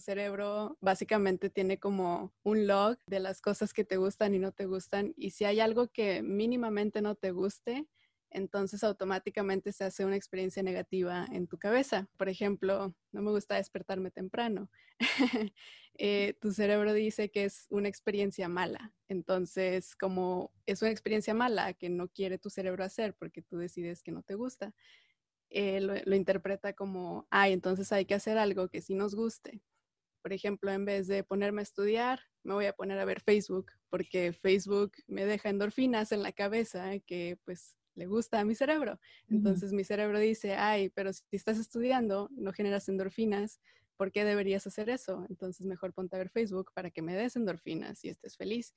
cerebro básicamente tiene como un log de las cosas que te gustan y no te gustan. Y si hay algo que mínimamente no te guste, entonces automáticamente se hace una experiencia negativa en tu cabeza. Por ejemplo, no me gusta despertarme temprano. Eh, tu cerebro dice que es una experiencia mala. Entonces, como es una experiencia mala que no quiere tu cerebro hacer porque tú decides que no te gusta, eh, lo, interpreta como, ay, entonces hay que hacer algo que sí nos guste. Por ejemplo, en vez de ponerme a estudiar, me voy a poner a ver Facebook, porque Facebook me deja endorfinas en la cabeza que pues le gusta a mi cerebro. Entonces mi cerebro dice, ay, pero si estás estudiando, no generas endorfinas, ¿por qué deberías hacer eso? Entonces mejor ponte a ver Facebook para que me des endorfinas y estés feliz.